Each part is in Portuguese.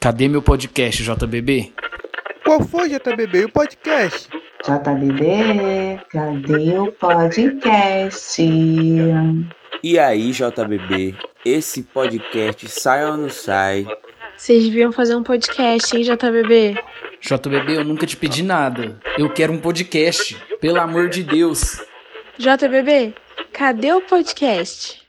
Cadê meu podcast, JBB? Qual foi, JBB, o podcast? JBB, cadê o podcast? E aí, JBB, esse podcast sai ou não sai? Vocês deviam fazer um podcast, hein, JBB? JBB, eu nunca te pedi nada. Eu quero um podcast, pelo amor de Deus. JBB, cadê o podcast?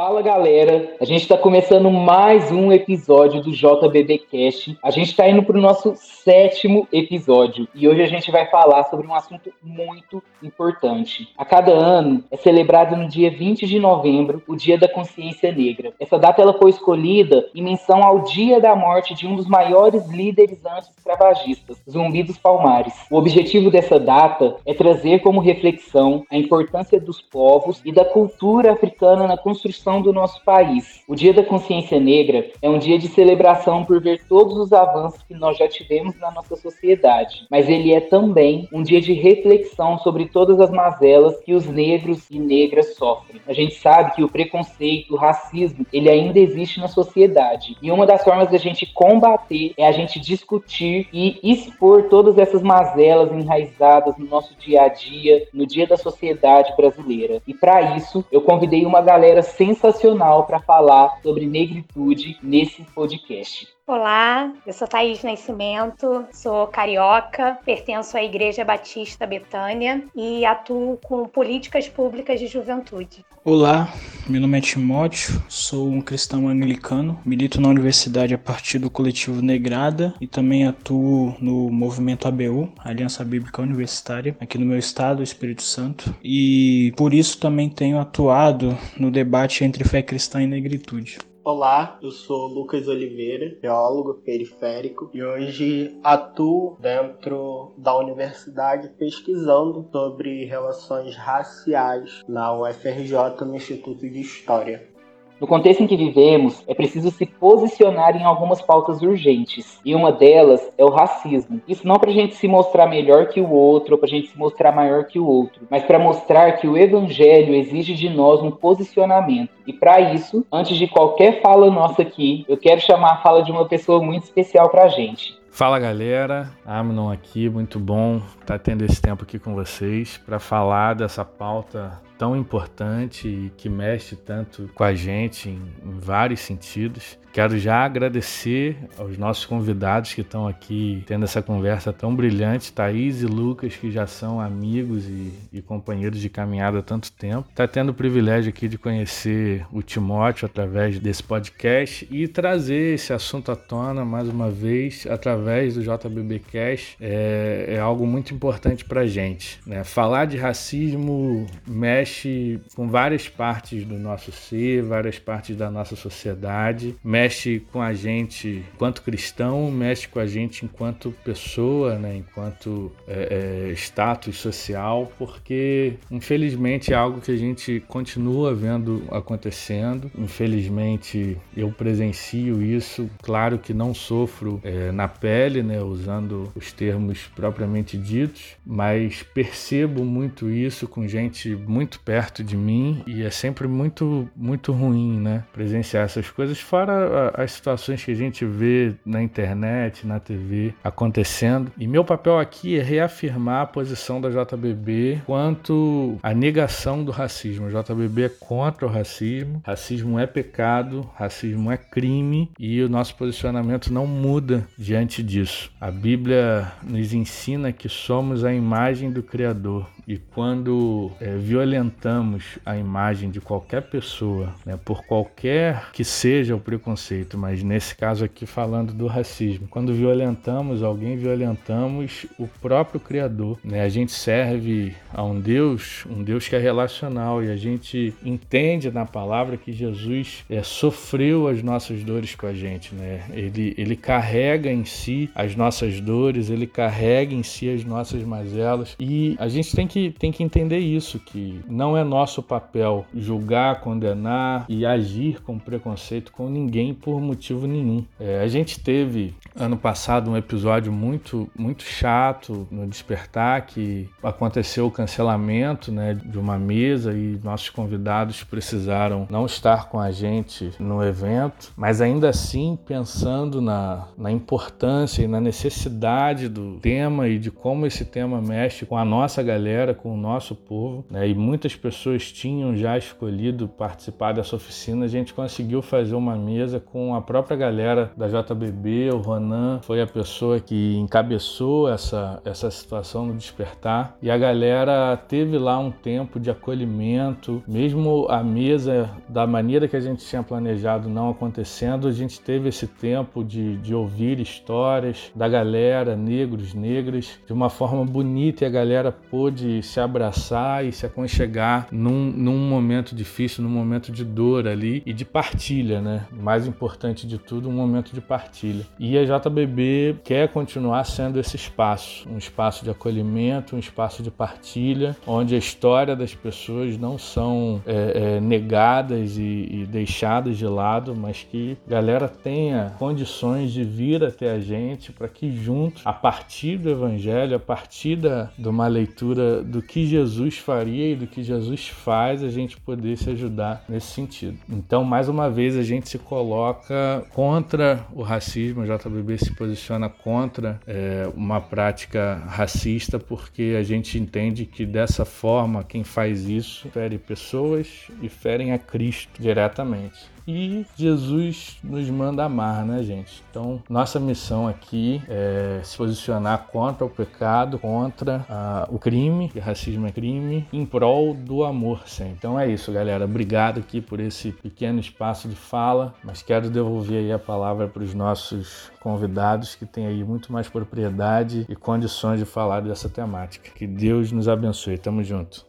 Fala galera, a gente está começando mais um episódio do JBB Cast. A gente está indo para o nosso sétimo episódio e hoje a gente vai falar sobre um assunto muito importante. A cada ano é celebrado no dia 20 de novembro o Dia da Consciência Negra. Essa data ela foi escolhida em menção ao dia da morte de um dos maiores líderes anti-escravagistas, Zumbi dos Palmares. O objetivo dessa data é trazer como reflexão a importância dos povos e da cultura africana na construção do nosso país. O Dia da Consciência Negra é um dia de celebração por ver todos os avanços que nós já tivemos na nossa sociedade, mas ele é também um dia de reflexão sobre todas as mazelas que os negros e negras sofrem. A gente sabe que o preconceito, o racismo, ele ainda existe na sociedade. E uma das formas da gente combater é a gente discutir e expor todas essas mazelas enraizadas no nosso dia a dia, no dia da sociedade brasileira. E para isso, eu convidei uma galera sensacional sensacional para falar sobre negritude nesse podcast. Olá, eu sou Thaís Nascimento, sou carioca, pertenço à Igreja Batista Betânia e atuo com políticas públicas de juventude. Olá, meu nome é Timóteo, sou um cristão anglicano, milito na universidade a partir do coletivo Negrada e também atuo no movimento ABU, Aliança Bíblica Universitária, aqui no meu estado, Espírito Santo, e por isso também tenho atuado no debate entre fé cristã e negritude. Olá, eu sou Lucas Oliveira, geólogo periférico, e hoje atuo dentro da universidade pesquisando sobre relações raciais na UFRJ no Instituto de História. No contexto em que vivemos, é preciso se posicionar em algumas pautas urgentes, e uma delas é o racismo. Isso não para a gente se mostrar melhor que o outro, ou para a gente se mostrar maior que o outro, mas para mostrar que o evangelho exige de nós um posicionamento. E para isso, antes de qualquer fala nossa aqui, eu quero chamar a fala de uma pessoa muito especial para a gente. Fala galera, Amnon aqui, muito bom estar tá tendo esse tempo aqui com vocês para falar dessa pauta tão importante e que mexe tanto com a gente em, em vários sentidos. Quero já agradecer aos nossos convidados que estão aqui tendo essa conversa tão brilhante, Thaís e Lucas, que já são amigos e, e companheiros de caminhada há tanto tempo. Está tendo o privilégio aqui de conhecer o Timóteo através desse podcast e trazer esse assunto à tona mais uma vez através do JBB Cash é, é algo muito importante para gente. Né? Falar de racismo mexe com várias partes do nosso ser, várias partes da nossa sociedade, mexe mexe com a gente enquanto cristão, mexe com a gente enquanto pessoa, né? enquanto é, é, status social, porque infelizmente é algo que a gente continua vendo acontecendo. Infelizmente eu presencio isso, claro que não sofro é, na pele, né? usando os termos propriamente ditos, mas percebo muito isso com gente muito perto de mim e é sempre muito muito ruim, né? Presenciar essas coisas fora as situações que a gente vê na internet, na TV acontecendo. E meu papel aqui é reafirmar a posição da JBB quanto à negação do racismo. A JBB é contra o racismo. Racismo é pecado, racismo é crime e o nosso posicionamento não muda diante disso. A Bíblia nos ensina que somos a imagem do Criador e quando é, violentamos a imagem de qualquer pessoa, né, por qualquer que seja o preconceito, mas nesse caso aqui falando do racismo, quando violentamos alguém, violentamos o próprio Criador. Né? A gente serve a um Deus, um Deus que é relacional e a gente entende na palavra que Jesus é, sofreu as nossas dores com a gente. Né? Ele, ele carrega em si as nossas dores, ele carrega em si as nossas mazelas e a gente tem que que, tem que entender isso, que não é nosso papel julgar, condenar e agir com preconceito com ninguém por motivo nenhum. É, a gente teve ano passado um episódio muito, muito chato no Despertar, que aconteceu o cancelamento né, de uma mesa e nossos convidados precisaram não estar com a gente no evento, mas ainda assim pensando na, na importância e na necessidade do tema e de como esse tema mexe com a nossa galera, com o nosso povo, né, e muitas pessoas tinham já escolhido participar dessa oficina, a gente conseguiu fazer uma mesa com a própria galera da JBB, o Ronan foi a pessoa que encabeçou essa, essa situação no despertar e a galera teve lá um tempo de acolhimento, mesmo a mesa da maneira que a gente tinha planejado não acontecendo, a gente teve esse tempo de, de ouvir histórias da galera, negros, negras, de uma forma bonita e a galera pôde se abraçar e se aconchegar num, num momento difícil, num momento de dor ali e de partilha, né? Mais importante de tudo, um momento de partilha. E a JBB quer continuar sendo esse espaço, um espaço de acolhimento, um espaço de partilha, onde a história das pessoas não são é, é, negadas e, e deixadas de lado, mas que a galera tenha condições de vir até a gente para que juntos, a partir do Evangelho, a partir da, de uma leitura do que Jesus faria e do que Jesus faz, a gente poder se ajudar nesse sentido. Então, mais uma vez, a gente se coloca contra o racismo, o JBB se posiciona contra é, uma prática racista, porque a gente entende que dessa forma quem faz isso fere pessoas e ferem a Cristo diretamente e Jesus nos manda amar, né, gente? Então, nossa missão aqui é se posicionar contra o pecado, contra uh, o crime, que racismo é crime, em prol do amor sempre. Então é isso, galera. Obrigado aqui por esse pequeno espaço de fala, mas quero devolver aí a palavra para os nossos convidados que têm aí muito mais propriedade e condições de falar dessa temática. Que Deus nos abençoe. Tamo junto.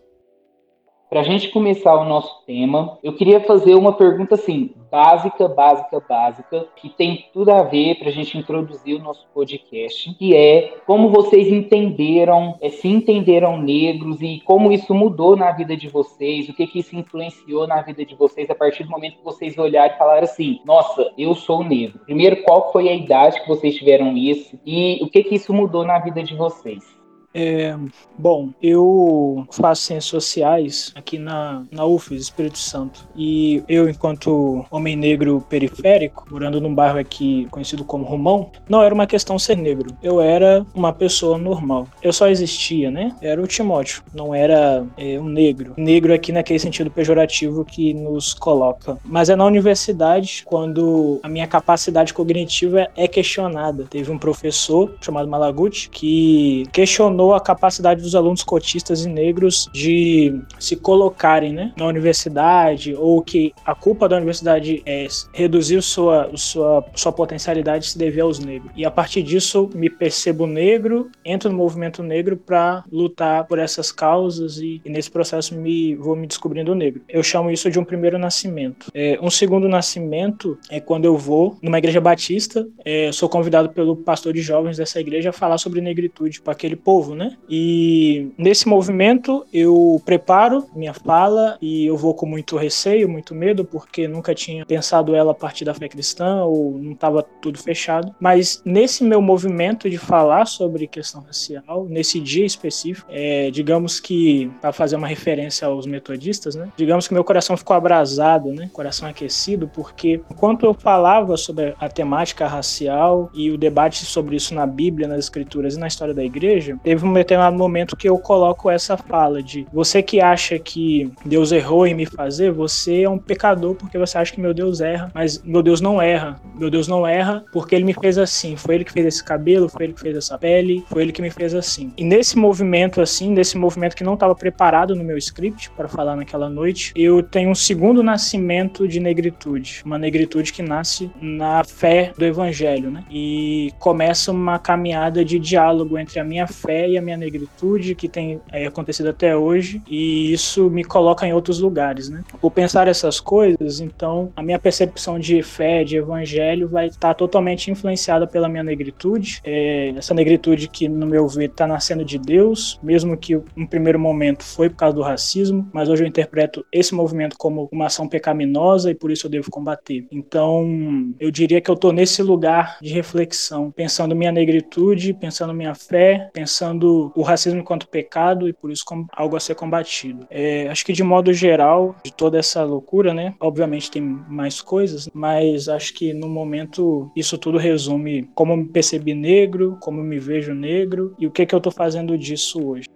Para a gente começar o nosso tema, eu queria fazer uma pergunta assim, básica, básica, básica, que tem tudo a ver para a gente introduzir o nosso podcast, que é como vocês entenderam, é, se entenderam negros e como isso mudou na vida de vocês, o que que isso influenciou na vida de vocês a partir do momento que vocês olharam e falaram assim, nossa, eu sou negro. Primeiro, qual foi a idade que vocês tiveram isso e o que que isso mudou na vida de vocês? É, bom, eu faço ciências sociais aqui na, na UFES, Espírito Santo. E eu, enquanto homem negro periférico, morando num bairro aqui conhecido como Romão, não era uma questão ser negro. Eu era uma pessoa normal. Eu só existia, né? Era o Timóteo, não era é, um negro. Negro aqui naquele sentido pejorativo que nos coloca. Mas é na universidade quando a minha capacidade cognitiva é questionada. Teve um professor chamado Malaguti que questionou questionou a capacidade dos alunos cotistas e negros de se colocarem né, na universidade, ou que a culpa da universidade é reduzir sua, sua, sua potencialidade se dever aos negros. E a partir disso, me percebo negro, entro no movimento negro para lutar por essas causas e, e, nesse processo me vou me descobrindo negro. Eu chamo isso de um primeiro nascimento. É, um segundo nascimento é quando eu vou numa igreja batista, é, sou convidado pelo pastor de jovens dessa igreja a falar sobre negritude para aquele povo novo, né? E nesse movimento eu preparo minha fala e eu vou com muito receio, muito medo, porque nunca tinha pensado ela a partir da fé cristã ou não estava tudo fechado. Mas nesse meu movimento de falar sobre questão racial, nesse dia específico, é, digamos que, para fazer uma referência aos metodistas, né? Digamos que meu coração ficou abrasado, né? Coração aquecido, porque enquanto eu falava sobre a temática racial e o debate sobre isso na Bíblia, nas Escrituras e na história da igreja, teve teve um determinado momento que eu coloco essa fala de você que acha que Deus errou em me fazer, você é um pecador porque você acha que meu Deus erra, mas meu Deus não erra. Meu Deus não erra porque ele me fez assim. Foi ele que fez esse cabelo, foi ele que fez essa pele, foi ele que me fez assim. E nesse movimento assim, nesse movimento que não estava preparado no meu script para falar naquela noite, eu tenho um segundo nascimento de negritude, uma negritude que nasce na fé do evangelho, né? E começa uma caminhada de diálogo entre a minha fé fé a minha negritude, que tem é, acontecido até hoje, e isso me coloca em outros lugares, né? Por pensar essas coisas, então a minha percepção de fé, de evangelho, vai estar totalmente influenciada pela minha negritude, é, essa negritude que, no meu ver, está nascendo de Deus, mesmo que em primeiro momento foi por causa do racismo, mas hoje eu interpreto esse movimento como uma ação pecaminosa e por isso eu devo combater. Então, eu diria que eu estou nesse lugar de reflexão, pensando minha negritude, pensando minha fé, pensando o racismo enquanto pecado e por isso como algo a ser combatido. É, acho que de modo geral, de toda essa loucura, né? Obviamente tem mais coisas, mas acho que no momento isso tudo resume como me percebi negro, como me vejo negro e o que, que eu estou fazendo disso hoje.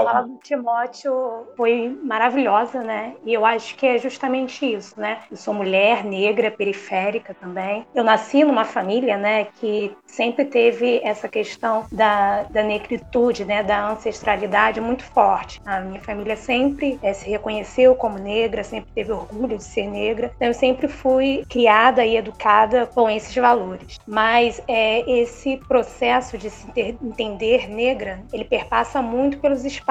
A fala do Timóteo foi maravilhosa, né? E eu acho que é justamente isso, né? Eu sou mulher, negra, periférica também. Eu nasci numa família, né, que sempre teve essa questão da, da negritude, né, da ancestralidade muito forte. A minha família sempre é, se reconheceu como negra, sempre teve orgulho de ser negra. Então, eu sempre fui criada e educada com esses valores. Mas é, esse processo de se ter, entender negra, ele perpassa muito pelos espaços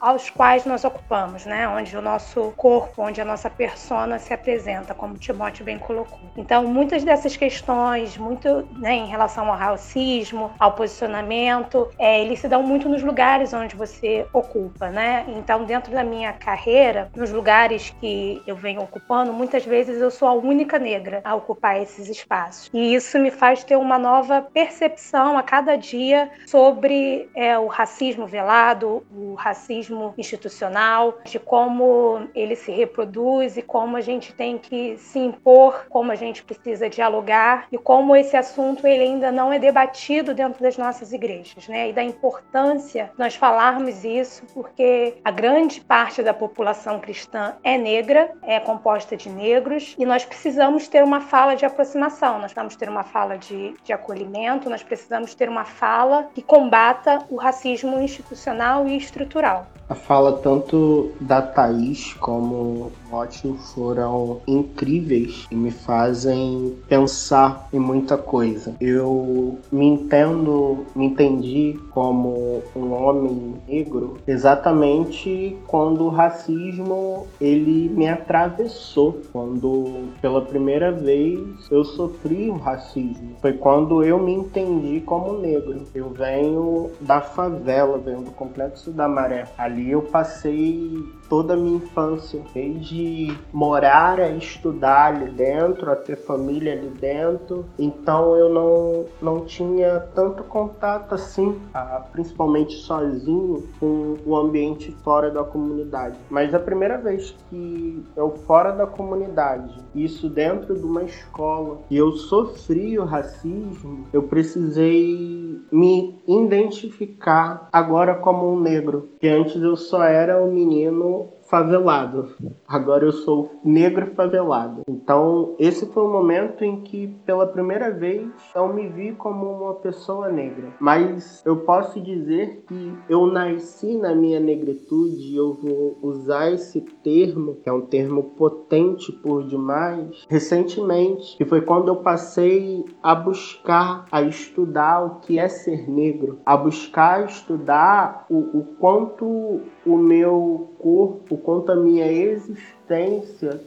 aos quais nós ocupamos, né? Onde o nosso corpo, onde a nossa persona se apresenta, como Timóteo bem colocou. Então, muitas dessas questões, muito né, em relação ao racismo, ao posicionamento, é, eles se dão muito nos lugares onde você ocupa, né? Então, dentro da minha carreira, nos lugares que eu venho ocupando, muitas vezes eu sou a única negra a ocupar esses espaços. E isso me faz ter uma nova percepção a cada dia sobre é, o racismo velado, o racismo institucional, de como ele se reproduz e como a gente tem que se impor, como a gente precisa dialogar e como esse assunto ele ainda não é debatido dentro das nossas igrejas, né? E da importância nós falarmos isso, porque a grande parte da população cristã é negra, é composta de negros e nós precisamos ter uma fala de aproximação, nós precisamos ter uma fala de, de acolhimento, nós precisamos ter uma fala que combata o racismo institucional e estrutural. A fala tanto da Thaís como Ótimo foram incríveis e me fazem pensar em muita coisa. Eu me entendo, me entendi como um homem negro exatamente quando o racismo ele me atravessou, quando pela primeira vez eu sofri o racismo. Foi quando eu me entendi como negro. Eu venho da favela, venho do complexo da Maré. Ali eu passei toda a minha infância, desde morar e estudar ali dentro, a ter família ali dentro. Então eu não, não tinha tanto contato assim, ah, principalmente sozinho, com o ambiente fora da comunidade. Mas a primeira vez que eu fora da comunidade, isso dentro de uma escola, e eu sofri o racismo, eu precisei me identificar agora como um negro, que antes eu só era um menino favelado. Agora eu sou negro favelado. Então, esse foi o momento em que, pela primeira vez, eu me vi como uma pessoa negra. Mas eu posso dizer que eu nasci na minha negritude, eu vou usar esse termo, que é um termo potente por demais, recentemente, que foi quando eu passei a buscar, a estudar o que é ser negro, a buscar estudar o, o quanto o meu corpo, quanto a minha existência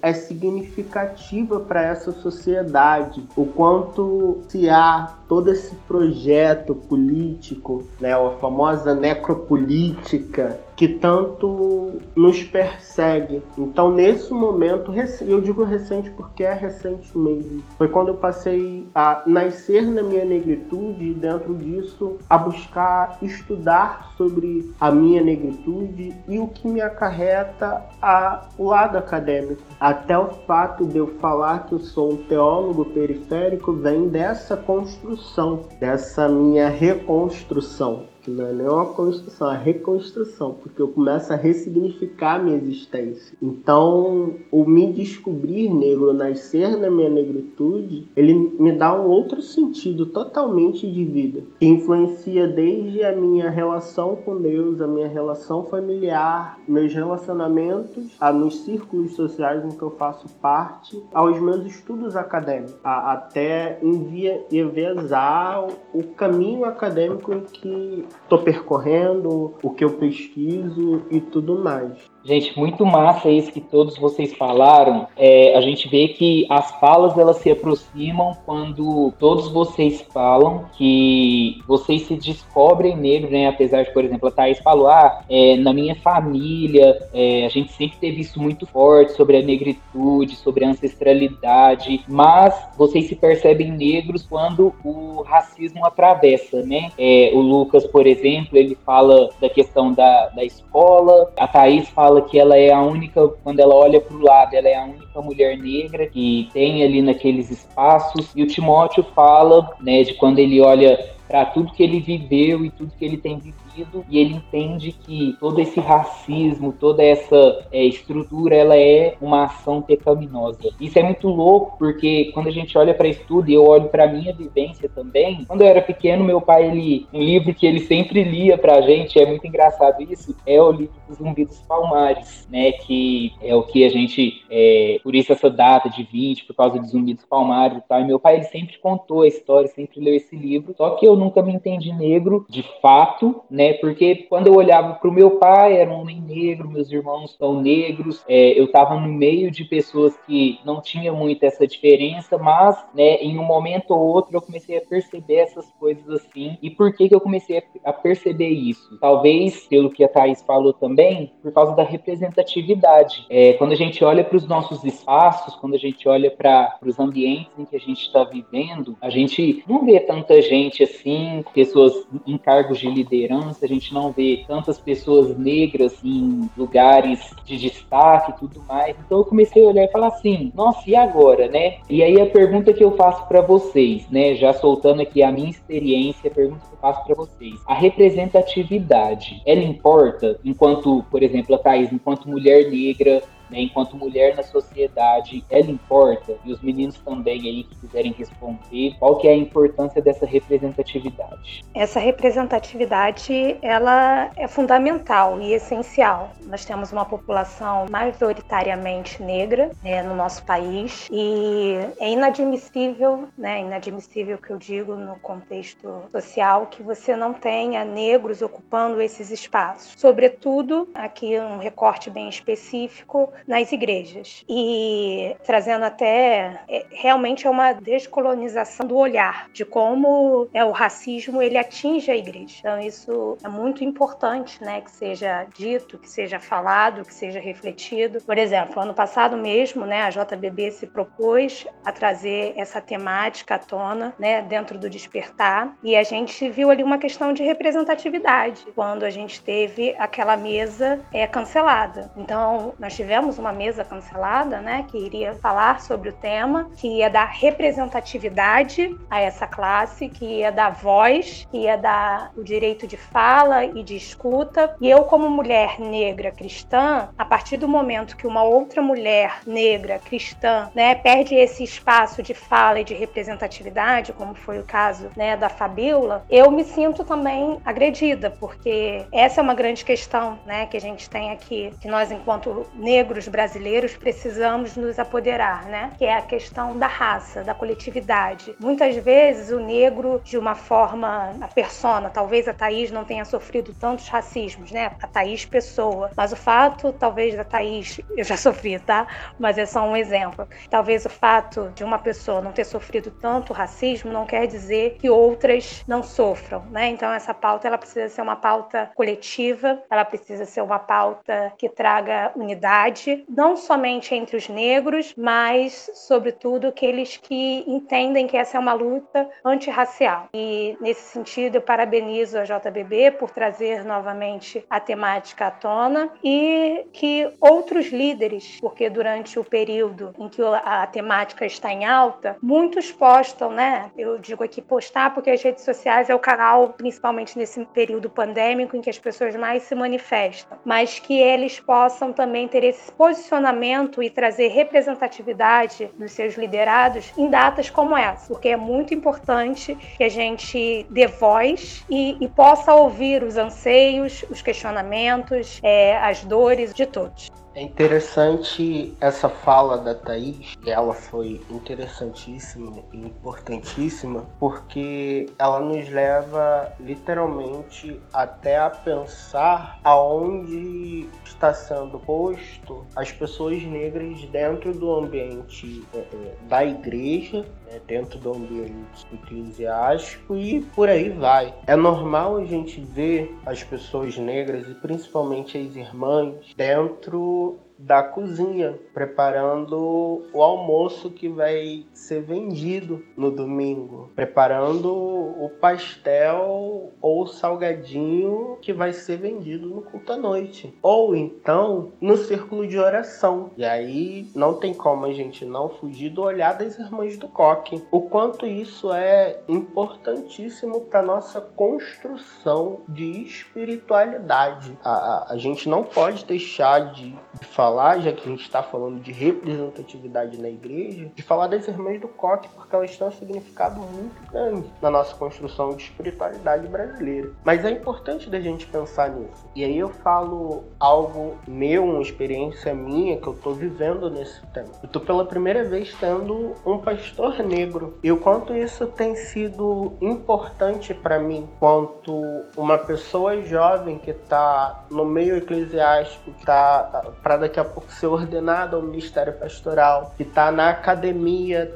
é significativa para essa sociedade, o quanto se há todo esse projeto político, né, a famosa necropolítica, que tanto nos persegue. Então, nesse momento, eu digo recente porque é recente mesmo, foi quando eu passei a nascer na minha negritude e, dentro disso, a buscar estudar sobre a minha negritude e o que me acarreta ao lado acadêmico. Até o fato de eu falar que eu sou um teólogo periférico vem dessa construção, dessa minha reconstrução não é nem uma construção, é uma reconstrução, porque eu começo a ressignificar a minha existência. Então, o me descobrir negro, nascer na minha negritude, ele me dá um outro sentido totalmente de vida, que influencia desde a minha relação com Deus, a minha relação familiar, meus relacionamentos, a, nos círculos sociais em que eu faço parte, aos meus estudos acadêmicos, a, até enviesar o caminho acadêmico em que estou percorrendo, o que eu pesquiso e tudo mais. Gente, muito massa isso que todos vocês falaram. É, a gente vê que as falas elas se aproximam quando todos vocês falam que vocês se descobrem negros, né? Apesar de, por exemplo, a Thaís falou, ah, é, na minha família, é, a gente sempre teve isso muito forte sobre a negritude, sobre a ancestralidade, mas vocês se percebem negros quando o racismo atravessa, né? É, o Lucas, por exemplo, ele fala da questão da, da escola, a Thaís fala fala que ela é a única, quando ela olha para o lado, ela é a única mulher negra que tem ali naqueles espaços. E o Timóteo fala, né, de quando ele olha para tudo que ele viveu e tudo que ele tem vivido e ele entende que todo esse racismo, toda essa é, estrutura, ela é uma ação pecaminosa. Isso é muito louco porque quando a gente olha para isso tudo e eu olho para minha vivência também, quando eu era pequeno, meu pai ele um livro que ele sempre lia pra gente, é muito engraçado isso, é o livro dos Zumbi dos Palmares, né, que é o que a gente é, por isso essa data de 20, por causa dos Zumbi dos Palmares e tal. E meu pai ele sempre contou a história, sempre leu esse livro, só que eu nunca me entendi negro de fato, né? Porque quando eu olhava para o meu pai, era um homem negro, meus irmãos são negros, é, eu estava no meio de pessoas que não tinham muito essa diferença, mas né, em um momento ou outro eu comecei a perceber essas coisas assim. E por que, que eu comecei a, perceber isso? Talvez, pelo que a Thais falou também, por causa da representatividade. É, quando a gente olha para os nossos espaços, quando a gente olha para os ambientes em que a gente está vivendo, a gente não vê tanta gente assim, pessoas em cargos de liderança a gente não vê tantas pessoas negras em lugares de destaque e tudo mais. Então eu comecei a olhar e falar assim, nossa, e agora, né? E aí a pergunta que eu faço para vocês, né, já soltando aqui a minha experiência, a pergunta que eu faço para vocês, a representatividade, ela importa enquanto, por exemplo, a Thaís, enquanto mulher negra, né, enquanto mulher na sociedade, ela importa? E os meninos também aí que quiserem responder, qual que é a importância dessa representatividade? Essa representatividade, ela é fundamental e essencial. Nós temos uma população majoritariamente negra né, no nosso país e é inadmissível, né, inadmissível que eu digo no contexto social, que você não tenha negros ocupando esses espaços. Sobretudo, aqui um recorte bem específico, nas igrejas. E trazendo até é, realmente é uma descolonização do olhar de como é o racismo ele atinge a igreja. Então isso é muito importante, né, que seja dito, que seja falado, que seja refletido. Por exemplo, ano passado mesmo, né, a JBB se propôs a trazer essa temática à tona, né, dentro do despertar, e a gente viu ali uma questão de representatividade quando a gente teve aquela mesa é cancelada. Então, nós tivemos tivemos uma mesa cancelada, né, que iria falar sobre o tema, que ia dar representatividade a essa classe, que ia dar voz, que ia dar o direito de fala e de escuta. E eu, como mulher negra cristã, a partir do momento que uma outra mulher negra cristã, né, perde esse espaço de fala e de representatividade, como foi o caso, né, da Fabiola, eu me sinto também agredida, porque essa é uma grande questão, né, que a gente tem aqui, que nós enquanto negros negros brasileiros precisamos nos apoderar, né? Que é a questão da raça, da coletividade. Muitas vezes o negro, de uma forma, a persona, talvez a Thaís não tenha sofrido tantos racismos, né? A Thaís pessoa. Mas o fato, talvez, da Thaís, eu já sofri, tá? Mas é só um exemplo. Talvez o fato de uma pessoa não ter sofrido tanto racismo não quer dizer que outras não sofram, né? Então essa pauta ela precisa ser uma pauta coletiva, ela precisa ser uma pauta que traga unidade não somente entre os negros, mas, sobretudo, aqueles que entendem que essa é uma luta antirracial. E, nesse sentido, eu parabenizo a JBB por trazer novamente a temática à tona e que outros líderes, porque durante o período em que a temática está em alta, muitos postam, né? Eu digo aqui postar porque as redes sociais é o canal, principalmente nesse período pandêmico, em que as pessoas mais se manifestam, mas que eles possam também ter esse posicionamento e trazer representatividade dos seus liderados em datas como essa, porque é muito importante que a gente dê voz e, e possa ouvir os anseios, os questionamentos, é, as dores de todos. É interessante essa fala da Thaís, ela foi interessantíssima e importantíssima, porque ela nos leva literalmente até a pensar aonde está sendo posto as pessoas negras dentro do ambiente é, é, da igreja, né, dentro do ambiente eclesiástico e por aí vai. É normal a gente ver as pessoas negras e principalmente as irmãs dentro da cozinha, preparando o almoço que vai ser vendido no domingo, preparando o pastel ou salgadinho que vai ser vendido no culto à noite, ou então no círculo de oração. E aí não tem como a gente não fugir do olhar das irmãs do coque. O quanto isso é importantíssimo para nossa construção de espiritualidade. A, a, a gente não pode deixar de, de falar falar, já que a gente está falando de representatividade na igreja, de falar das irmãs do coque, porque elas têm um significado muito grande na nossa construção de espiritualidade brasileira. Mas é importante da gente pensar nisso. E aí eu falo algo meu, uma experiência minha que eu estou vivendo nesse tempo. Eu estou pela primeira vez tendo um pastor negro. E o quanto isso tem sido importante para mim, quanto uma pessoa jovem que está no meio eclesiástico, que está para daqui daqui a pouco ser ordenado ao ministério pastoral, que está na academia,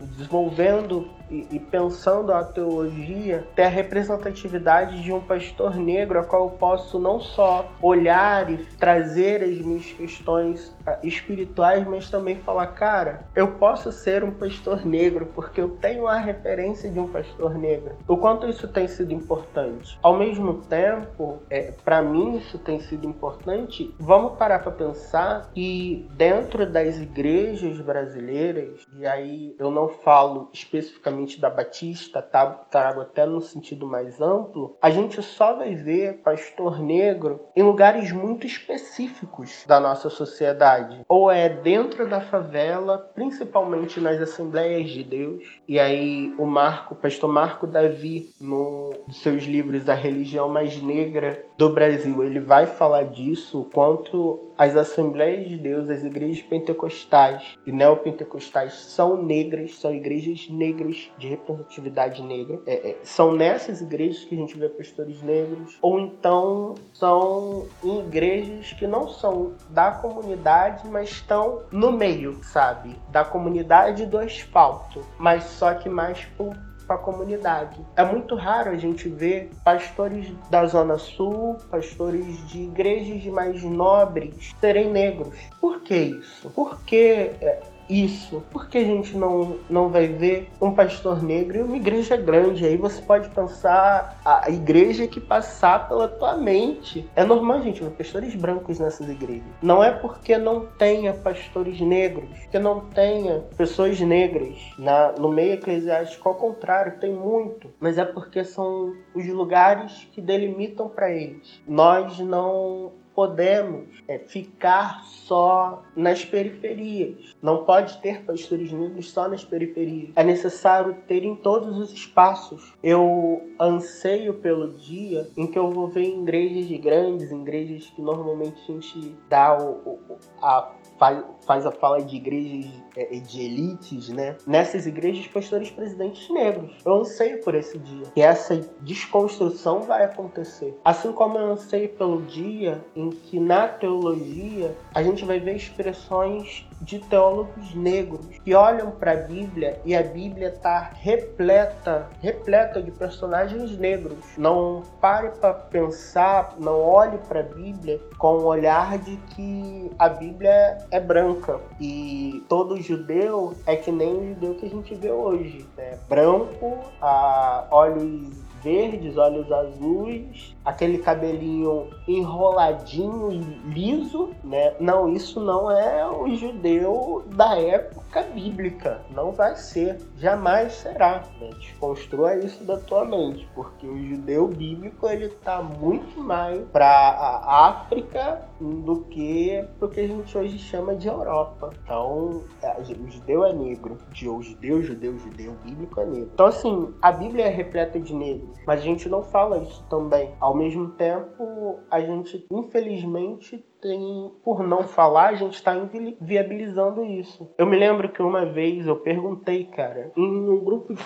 desenvolvendo e, pensando a teologia, ter a representatividade de um pastor negro, a qual eu posso não só olhar e trazer as minhas questões ah, espirituais, mas também falar, cara, eu posso ser um pastor negro porque eu tenho a referência de um pastor negro. O quanto isso tem sido importante. Ao mesmo tempo, é, para mim isso tem sido importante. Vamos parar para pensar que dentro das igrejas brasileiras, e aí eu não falo especificamente da Batista, tá, trago até no sentido mais amplo, a gente só vai ver pastor negro em lugares muito específicos da nossa sociedade. Ou é dentro da favela, principalmente nas Assembleias de Deus. E aí o Marco, o pastor Marco Davi, no seus livros A Religião Mais Negra do Brasil, ele vai falar disso, o quanto as Assembleias de Deus, as igrejas pentecostais e neopentecostais são negras, são igrejas negras de representatividade negra. É, é, são nessas igrejas que a gente vê pastores negros, ou então são igrejas que não são da comunidade, mas estão no meio, sabe? Da comunidade do asfalto, mas só que mais por para a comunidade. É muito raro a gente ver pastores da Zona Sul, pastores de igrejas mais nobres serem negros. Por que isso? Porque é, isso? Por que a gente não, não vai ver um pastor negro e uma igreja grande? Aí você pode pensar a igreja que passar pela tua mente. É normal gente ver pastores brancos nessas igrejas. Não é porque não tenha pastores negros, que não tenha pessoas negras na, no meio eclesiástico. Ao contrário, tem muito. Mas é porque são os lugares que delimitam para eles. Nós não podemos é, ficar só nas periferias. Não pode ter pastores negros só nas periferias. É necessário ter em todos os espaços. Eu anseio pelo dia em que eu vou ver igrejas grandes, igrejas que normalmente a gente dá o, o, a faz, faz a fala de igrejas é, de elites, né? Nessas igrejas, pastores presidentes negros. Eu anseio por esse dia. Que essa desconstrução vai acontecer. Assim como eu anseio pelo dia em que na teologia a gente vai ver expressões de teólogos negros que olham para a Bíblia e a Bíblia está repleta, repleta de personagens negros. Não pare para pensar, não olhe para a Bíblia com o olhar de que a Bíblia é branca e todo judeu é que nem o judeu que a gente vê hoje, né? branco, a olhos verdes, olhos azuis, aquele cabelinho enroladinho e liso, né? Não, isso não é o judeu da época bíblica. Não vai ser, jamais será. Né? Desconstrua isso da tua mente, porque o judeu bíblico ele tá muito mais para a África do que o que a gente hoje chama de Europa. Então, é, o judeu é negro, o judeu, judeu, judeu bíblico é negro. Então, assim, a Bíblia é repleta de negros, mas a gente não fala isso também. Ao mesmo tempo, a gente, infelizmente, tem, por não falar, a gente está viabilizando isso. Eu me lembro que uma vez eu perguntei, cara, em um grupo de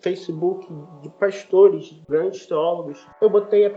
Facebook de pastores, grandes teólogos, eu botei a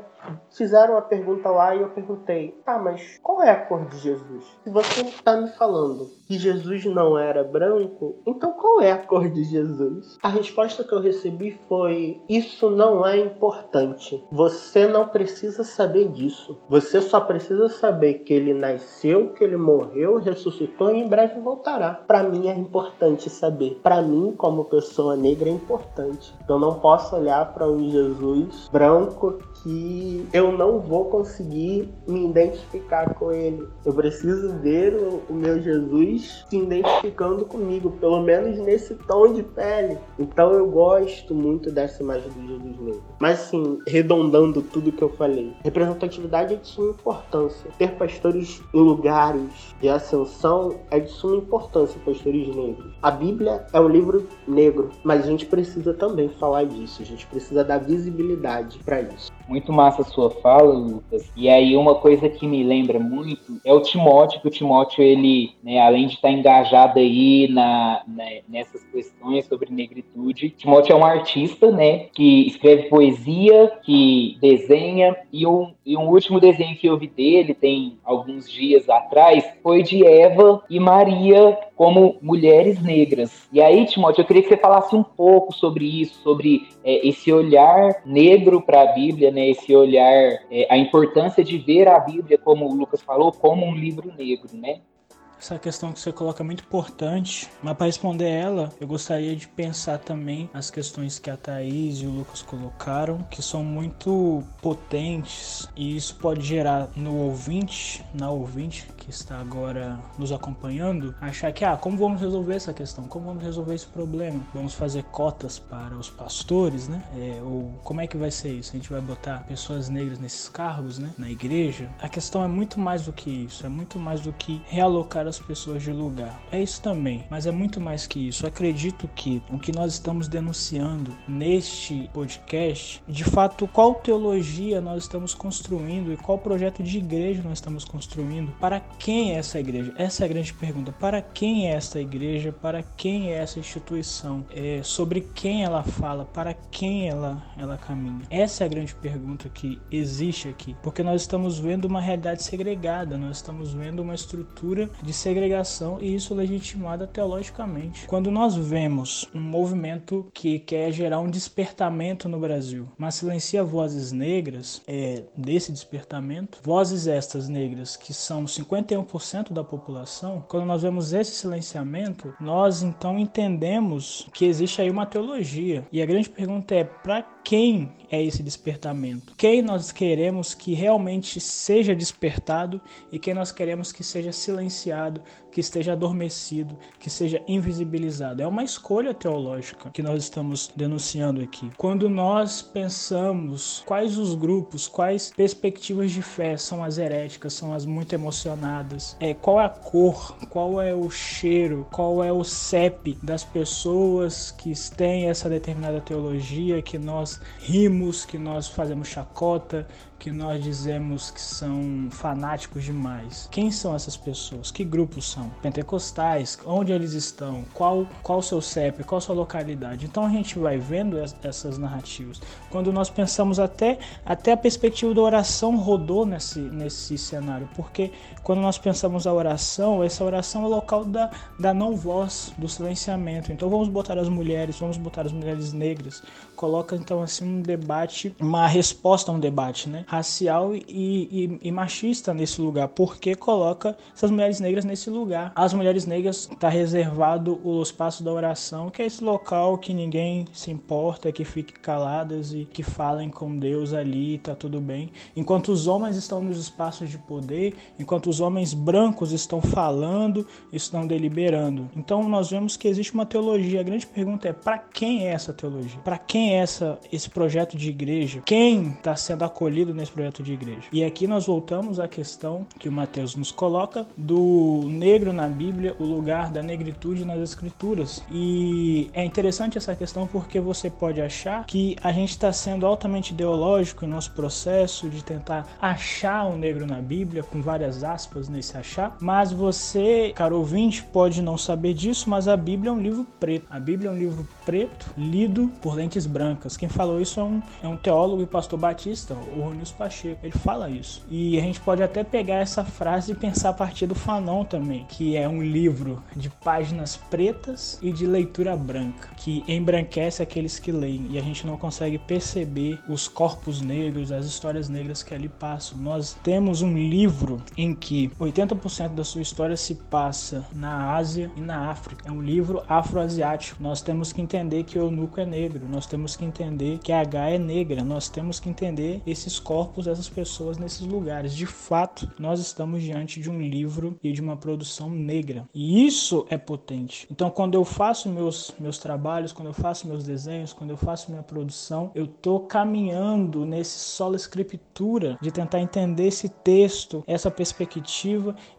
fizeram a pergunta lá e eu perguntei: tá, mas qual é a cor de Jesus? Se você está me falando que Jesus não era branco, então qual é a cor de Jesus? A resposta que eu recebi foi: isso não é importante. Você não precisa saber disso. Você só precisa saber que ele nasceu, que ele morreu, ressuscitou e em breve voltará. Para mim é importante saber. Para mim, como pessoa negra, é importante. Eu não posso olhar para um Jesus branco que eu não vou conseguir me identificar com ele. Eu preciso ver o, o, meu Jesus se identificando comigo, pelo menos nesse tom de pele. Então eu gosto muito dessa imagem do Jesus negro. Mas assim, redondando tudo que eu falei, representatividade é de suma importância. Ter pastores em lugares de ascensão é de suma importância, pastores negros. A Bíblia é um livro negro, mas a gente precisa também falar disso. A gente precisa dar visibilidade para isso. Muito massa a sua fala, Lucas. E aí uma coisa que me lembra muito é o Timóteo, que o Timóteo, ele, né, além de estar engajado aí na, né, nessas questões sobre negritude, Timóteo é um artista, né, que escreve poesia, que desenha, e um, e um último desenho que eu vi dele, tem alguns dias atrás, foi de Eva e Maria como mulheres negras. E aí, Timóteo, eu queria que você falasse um pouco sobre isso, sobre é, esse olhar negro para a Bíblia, né, esse olhar, é, a importância de ver a Bíblia, como o Lucas falou, como um livro negro, né? Essa questão que você coloca é muito importante, mas para responder ela, eu gostaria de pensar também as questões que a Thaís e o Lucas colocaram, que são muito potentes, e isso pode gerar no ouvinte, na ouvinte que está agora nos acompanhando, achar que, ah, como vamos resolver essa questão? Como vamos resolver esse problema? Vamos fazer cotas para os pastores, né? É, ou como é que vai ser isso? A gente vai botar pessoas negras nesses cargos, né? Na igreja? A questão é muito mais do que isso, é muito mais do que realocar as pessoas de lugar. É isso também, mas é muito mais que isso. Acredito que o que nós estamos denunciando neste podcast, de fato, qual teologia nós estamos construindo e qual projeto de igreja nós estamos construindo, para quem é essa igreja? Essa é a grande pergunta. Para quem é essa igreja? Para quem é essa instituição? É, sobre quem ela fala? Para quem ela, ela caminha? Essa é a grande pergunta que existe aqui, porque nós estamos vendo uma realidade segregada, nós estamos vendo uma estrutura de segregação e isso legitimada teologicamente. Quando nós vemos um movimento que quer gerar um despertamento no Brasil, mas silencia vozes negras é, desse despertamento, vozes estas negras que são 51% da população, quando nós vemos esse silenciamento, nós então entendemos que existe aí uma teologia. E a grande pergunta é: para quem é esse despertamento? Quem nós queremos que realmente seja despertado e quem nós queremos que seja silenciado, que esteja adormecido, que seja invisibilizado? É uma escolha teológica que nós estamos denunciando aqui. Quando nós pensamos quais os grupos, quais perspectivas de fé são as heréticas, são as muito emocionadas, é, qual é a cor, qual é o cheiro, qual é o CEP das pessoas que têm essa determinada teologia que nós rimos, que nós fazemos chacota, que nós dizemos que são fanáticos demais. Quem são essas pessoas? Que grupos são? Pentecostais? Onde eles estão? Qual qual seu CEP? Qual sua localidade? Então a gente vai vendo essas narrativas. Quando nós pensamos até até a perspectiva da oração rodou nesse nesse cenário, porque quando nós pensamos a oração, essa oração é o local da, da não voz, do silenciamento. Então vamos botar as mulheres, vamos botar as mulheres negras. Coloca então assim um debate, uma resposta a um debate, né? racial e, e, e, machista nesse lugar, porque coloca essas mulheres negras nesse lugar. As mulheres negras está reservado o espaço da oração, que é esse local que ninguém se importa, que fique caladas e que falem com Deus ali, tá tudo bem. Enquanto os homens estão nos espaços de poder, enquanto os homens brancos estão falando, estão deliberando. Então nós vemos que existe uma teologia. A grande pergunta é para quem é essa teologia? Para quem é essa esse projeto de igreja? Quem está sendo acolhido nesse projeto de igreja. E aqui nós voltamos à questão que o Mateus nos coloca do negro na Bíblia, o lugar da negritude nas Escrituras. E é interessante essa questão porque você pode achar que a gente está sendo altamente ideológico em nosso processo de tentar achar o negro na Bíblia, com várias aspas nesse achar, mas você, caro ouvinte, pode não saber disso, mas a Bíblia é um livro preto. A Bíblia é um livro preto, lido por lentes brancas. Quem falou isso é um, é um teólogo e pastor batista, o Ronils Pacheco. Ele fala isso. E a gente pode até pegar essa frase e pensar a partir do Fanon também, que é um livro de páginas pretas e de leitura branca, que embranquece aqueles que leem e a gente não consegue perceber os corpos negros, as histórias negras que ali passam. Nós temos um livro em que 80% da sua história se passa na Ásia e na África. É um livro afroasiático. Nós temos que entender que o eunuco é negro, nós temos que entender que a H é negra, nós temos que entender esses corpos, essas pessoas nesses lugares. De fato, nós estamos diante de um livro e de uma produção negra. E isso é potente. Então, quando eu faço meus, meus trabalhos, quando eu faço meus desenhos, quando eu faço minha produção, eu estou caminhando nesse solo escritura de tentar entender esse texto, essa perspectiva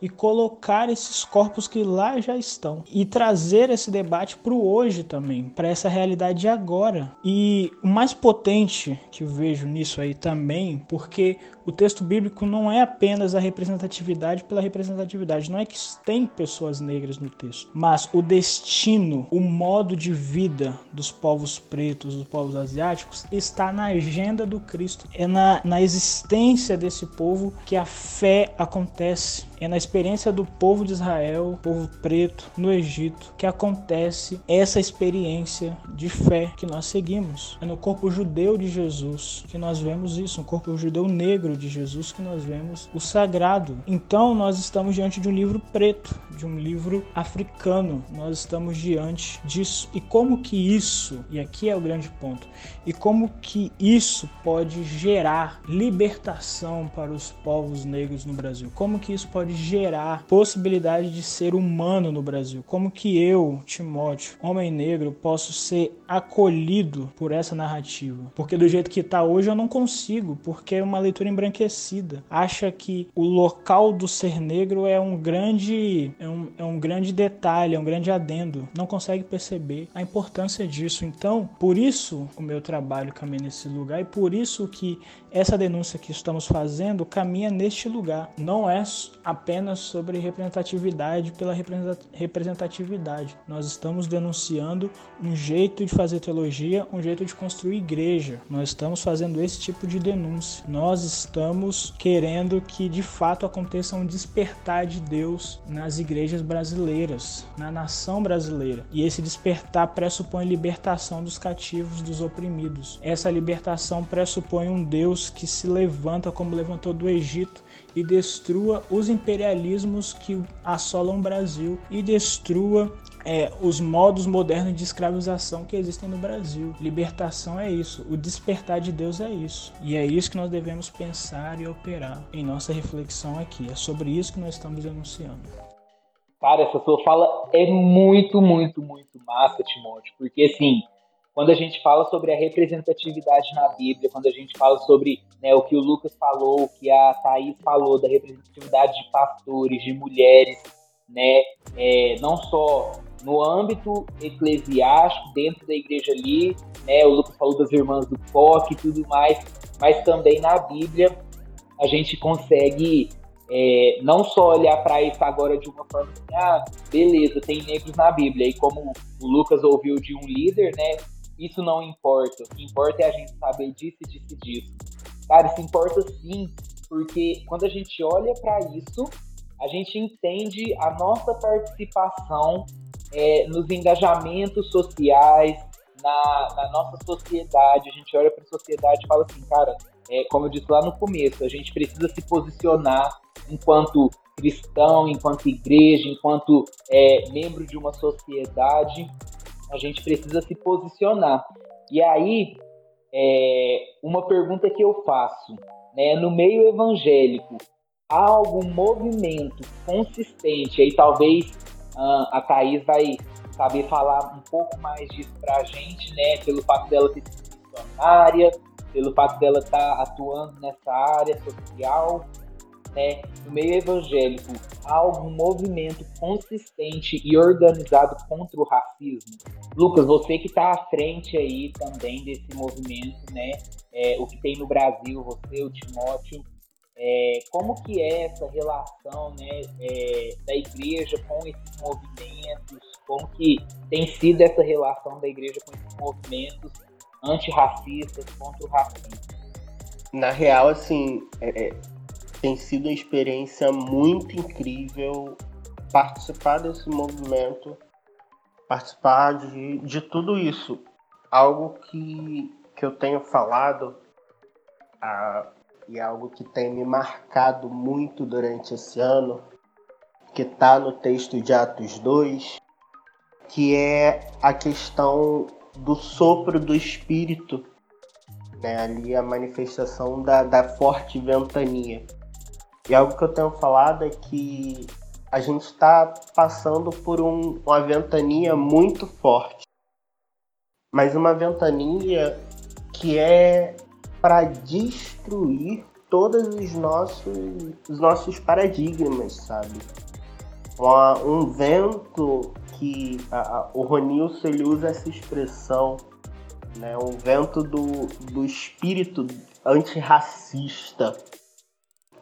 e colocar esses corpos que lá já estão e trazer esse debate para o hoje também, para essa realidade de agora. E o mais potente que eu vejo nisso aí também, porque o texto bíblico não é apenas a representatividade pela representatividade, não é que tem pessoas negras no texto, mas o destino, o modo de vida dos povos pretos, dos povos asiáticos, está na agenda do Cristo. É na, na existência desse povo que a fé acontece. É na experiência do povo de Israel, povo preto, no Egito, que acontece essa experiência de fé que nós seguimos. É no corpo judeu de Jesus que nós vemos isso, no corpo judeu negro de Jesus que nós vemos o sagrado. Então nós estamos diante de um livro preto, de um livro africano. Nós estamos diante disso. E como que isso, e aqui é o grande ponto, e como que isso pode gerar libertação para os povos negros no Brasil? Como que isso pode gerar possibilidade de ser humano no Brasil? Como que eu, Timóteo, homem negro, posso ser acolhido por essa narrativa? Porque do jeito que está hoje eu não consigo, porque é uma leitura embranquecida. Acha que o local do ser negro é um grande é um, é um grande detalhe, é um grande adendo. Não consegue perceber a importância disso. Então, por isso o meu trabalho caminha nesse lugar e por isso que essa denúncia que estamos fazendo caminha neste lugar. Não é apenas sobre representatividade pela representatividade. Nós estamos denunciando um jeito de fazer teologia, um jeito de construir igreja. Nós estamos fazendo esse tipo de denúncia. Nós estamos querendo que de fato aconteça um despertar de Deus nas igrejas brasileiras, na nação brasileira. E esse despertar pressupõe libertação dos cativos, dos oprimidos. Essa libertação pressupõe um Deus que se levanta como levantou do Egito e destrua os imperialismos que assolam o Brasil e destrua é, os modos modernos de escravização que existem no Brasil. Libertação é isso, o despertar de Deus é isso. E é isso que nós devemos pensar e operar em nossa reflexão aqui. É sobre isso que nós estamos denunciando. Cara, essa sua fala é muito, muito, muito massa, Timóteo, porque assim, quando a gente fala sobre a representatividade na Bíblia, quando a gente fala sobre né, o que o Lucas falou, o que a Thaís falou da representatividade de pastores, de mulheres, né, é, não só no âmbito eclesiástico, dentro da igreja ali, né, o Lucas falou das irmãs do POC e tudo mais, mas também na Bíblia a gente consegue é, não só olhar para isso agora de uma forma assim, ah, beleza, tem negros na Bíblia, e como o Lucas ouviu de um líder, né, isso não importa. O que importa é a gente saber disso e disso disso. Cara, isso importa sim, porque quando a gente olha para isso, a gente entende a nossa participação é, nos engajamentos sociais, na, na, nossa sociedade. A gente olha para a sociedade e fala assim, cara, é, como eu disse lá no começo, a gente precisa se posicionar enquanto cristão, enquanto igreja, enquanto é, membro de uma sociedade a gente precisa se posicionar. E aí, é, uma pergunta que eu faço, né, no meio evangélico, há algum movimento consistente, aí talvez uh, a Thaís vai saber falar um pouco mais disso para a gente, né, pelo fato dela ter sido missionária, pelo fato dela estar tá atuando nessa área social, né, no meio evangélico, há algum movimento consistente e organizado contra o racismo? Lucas, você que está à frente aí também desse movimento, né, é, o que tem no Brasil, você, o Timóteo, é, como que é essa relação né, é, da igreja com esses movimentos? Como que tem sido essa relação da igreja com esses movimentos antirracistas contra o racismo? Na real, assim, é, é tem sido uma experiência muito incrível participar desse movimento, participar de, de tudo isso. Algo que, que eu tenho falado a, e algo que tem me marcado muito durante esse ano, que está no texto de Atos 2, que é a questão do sopro do Espírito, né? ali a manifestação da, da forte ventania. E algo que eu tenho falado é que a gente está passando por um, uma ventania muito forte, mas uma ventania que é para destruir todos os nossos, os nossos paradigmas, sabe? Uma, um vento que a, a, o Ronilson ele usa essa expressão, né? um vento do, do espírito antirracista.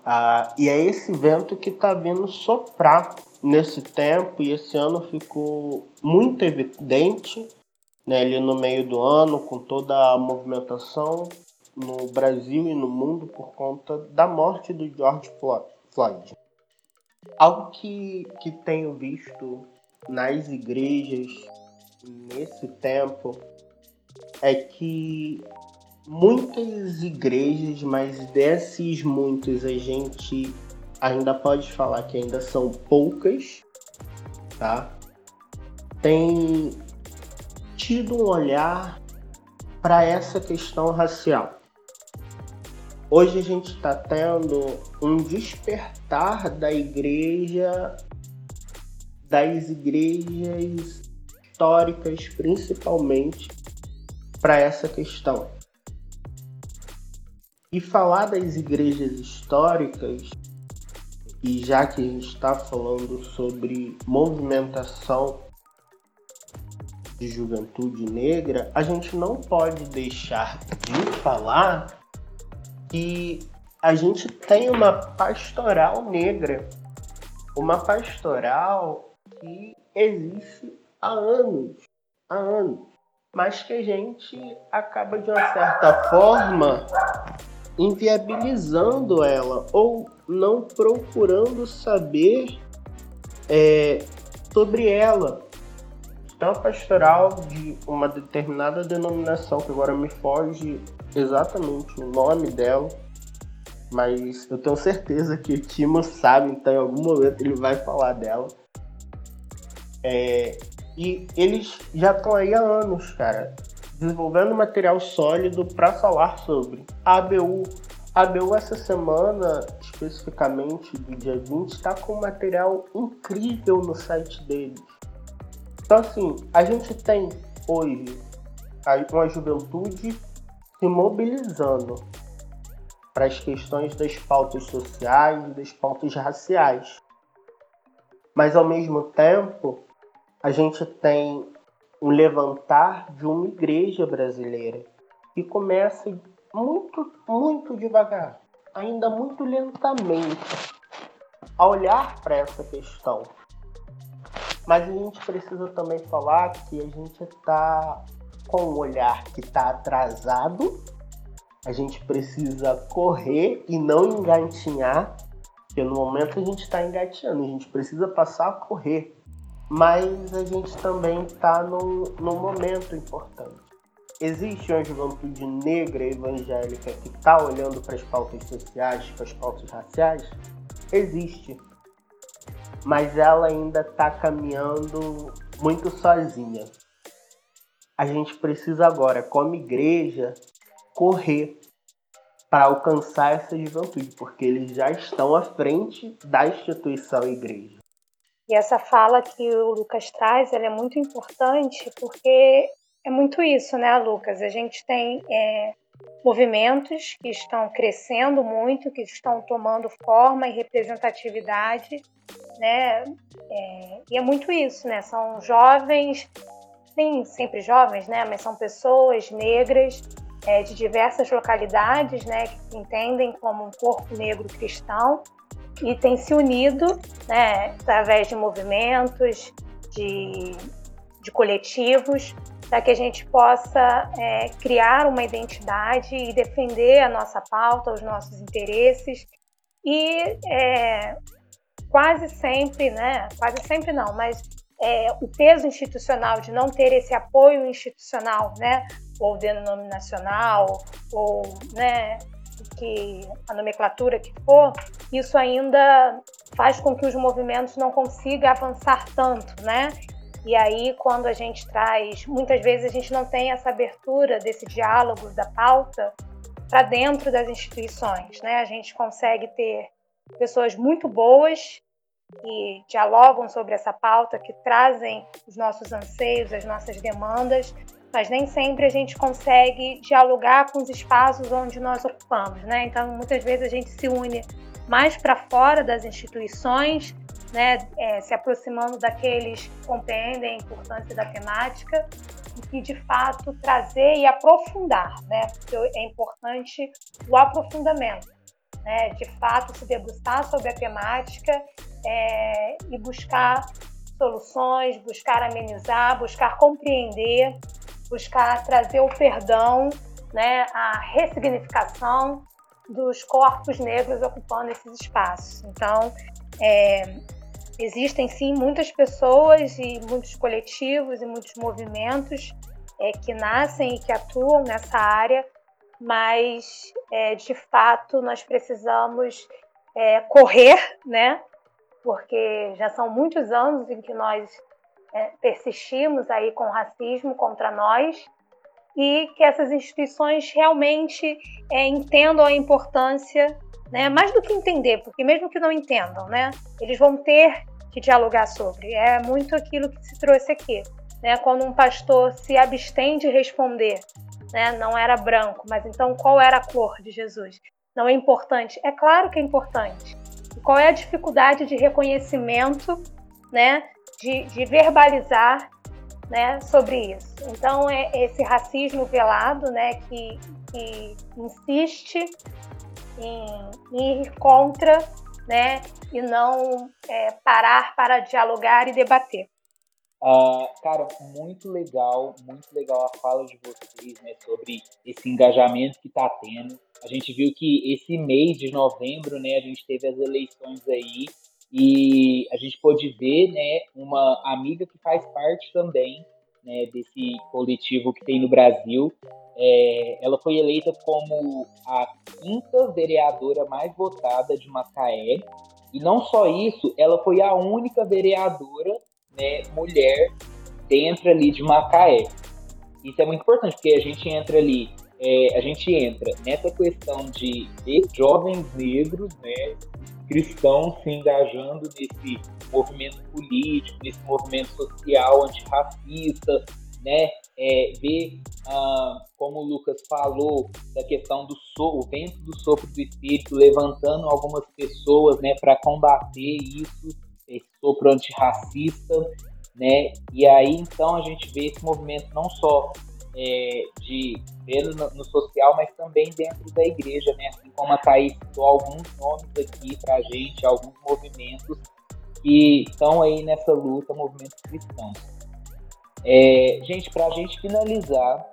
Ah, e é esse vento que está vindo soprar nesse tempo, e esse ano ficou muito evidente, né, ali no meio do ano, com toda a movimentação no Brasil e no mundo por conta da morte do George Floyd. Algo que, que tenho visto nas igrejas nesse tempo é que muitas igrejas, mas desses muitos a gente ainda pode falar que ainda são poucas, tá? Tem tido um olhar para essa questão racial. Hoje a gente está tendo um despertar da igreja, das igrejas históricas principalmente, para essa questão. E falar das igrejas históricas, e já que a gente está falando sobre movimentação de juventude negra, a gente não pode deixar de falar que a gente tem uma pastoral negra, uma pastoral que existe há anos, há anos, mas que a gente acaba de uma certa forma inviabilizando ela ou não procurando saber é, sobre ela. Tem uma pastoral de uma determinada denominação que agora me foge exatamente o nome dela, mas eu tenho certeza que o Timo sabe, então em algum momento ele vai falar dela. É, e eles já estão aí há anos, cara, desenvolvendo material sólido para falar sobre. A ABU, a ABU essa semana, especificamente do dia 20, está com material incrível no site deles. Então assim, a gente tem hoje uma juventude se mobilizando para as questões das pautas sociais das pautas raciais. Mas ao mesmo tempo, a gente tem um levantar de uma igreja brasileira que começa muito, muito devagar, ainda muito lentamente, a olhar para essa questão. Mas a gente precisa também falar que a gente está com um olhar que está atrasado, a gente precisa correr e não engatinhar, porque no momento a gente está engatinhando, a gente precisa passar a correr. Mas a gente também está num, num momento importante. Existe uma juventude negra evangélica que está olhando para as pautas sociais, para as pautas raciais? Existe. Mas ela ainda está caminhando muito sozinha a gente precisa agora, como igreja, correr para alcançar essa juventude, porque eles já estão à frente da instituição igreja. E essa fala que o Lucas traz, ela é muito importante, porque é muito isso, né, Lucas? A gente tem é, movimentos que estão crescendo muito, que estão tomando forma e representatividade, né? É, e é muito isso, né? São jovens, nem sempre jovens, né? Mas são pessoas negras é, de diversas localidades, né? Que se entendem como um corpo negro cristão e têm se unido, né? Através de movimentos, de, de coletivos, para que a gente possa é, criar uma identidade e defender a nossa pauta, os nossos interesses e é, quase sempre, né? Quase sempre não, mas é, o peso institucional de não ter esse apoio institucional, né? Ou denominacional, ou né? Que a nomenclatura que for, isso ainda faz com que os movimentos não consigam avançar tanto, né? E aí, quando a gente traz, muitas vezes a gente não tem essa abertura desse diálogo da pauta para dentro das instituições, né? A gente consegue ter pessoas muito boas que dialogam sobre essa pauta, que trazem os nossos anseios, as nossas demandas, mas nem sempre a gente consegue dialogar com os espaços onde nós ocupamos, né? Então, muitas vezes a gente se une mais para fora das instituições né, é, se aproximando daqueles que compreendem a importância da temática e de fato, trazer e aprofundar, né, porque é importante o aprofundamento, né, de fato, se debruçar sobre a temática é, e buscar soluções, buscar amenizar, buscar compreender, buscar trazer o perdão, né, a ressignificação dos corpos negros ocupando esses espaços. Então, é, Existem sim muitas pessoas e muitos coletivos e muitos movimentos é, que nascem e que atuam nessa área, mas é, de fato nós precisamos é, correr, né? Porque já são muitos anos em que nós é, persistimos aí com racismo contra nós e que essas instituições realmente é, entendam a importância, né? Mais do que entender, porque mesmo que não entendam, né? Eles vão ter que dialogar sobre. É muito aquilo que se trouxe aqui. Né? Quando um pastor se abstém de responder, né? não era branco, mas então qual era a cor de Jesus? Não é importante? É claro que é importante. E qual é a dificuldade de reconhecimento, né? De, de verbalizar né, sobre isso. Então, é esse racismo velado né, que, que insiste em, em ir contra né? E não é, parar para dialogar e debater. Uh, cara, muito legal, muito legal a fala de vocês, né, sobre esse engajamento que está tendo. A gente viu que esse mês de novembro, né, a gente teve as eleições aí e a gente pôde ver, né, uma amiga que faz parte também, né, desse coletivo que tem no Brasil. É, ela foi eleita como a quinta vereadora mais votada de Macaé. E não só isso, ela foi a única vereadora né, mulher dentro ali de Macaé. Isso é muito importante, porque a gente entra ali, é, a gente entra nessa questão de, de jovens negros, né, cristãos se engajando nesse movimento político, nesse movimento social antirracista, né? É, ver, ah, como o Lucas falou, da questão do so, o vento do sopro do espírito levantando algumas pessoas, né, para combater isso, esse sopro antirracista, né? E aí então a gente vê esse movimento não só é, de ver no, no, social, mas também dentro da igreja, né? Assim como a Thaís citou alguns nomes aqui para a gente, alguns movimentos que estão aí nessa luta, movimentos cristãos. É, gente, para a gente finalizar,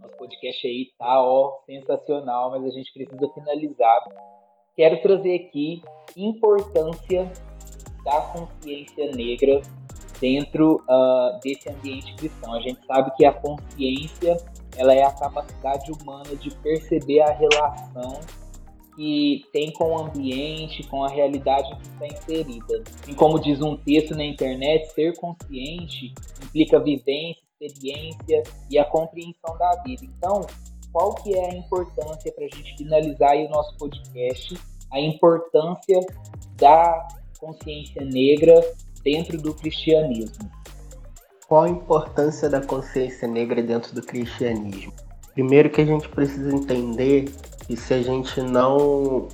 nosso podcast aí tá ó, sensacional, mas a gente precisa finalizar. Quero trazer aqui importância da consciência negra dentro uh, desse ambiente cristão. A gente sabe que a consciência ela é a capacidade humana de perceber a relação que tem com o ambiente, com a realidade que está inserida. E como diz um texto na internet, ser consciente implica vivência, experiência e a compreensão da vida. Então, qual que é a importância para a gente finalizar o nosso podcast? A importância da consciência negra dentro do cristianismo. Qual a importância da consciência negra dentro do cristianismo? Primeiro que a gente precisa entender que se a gente não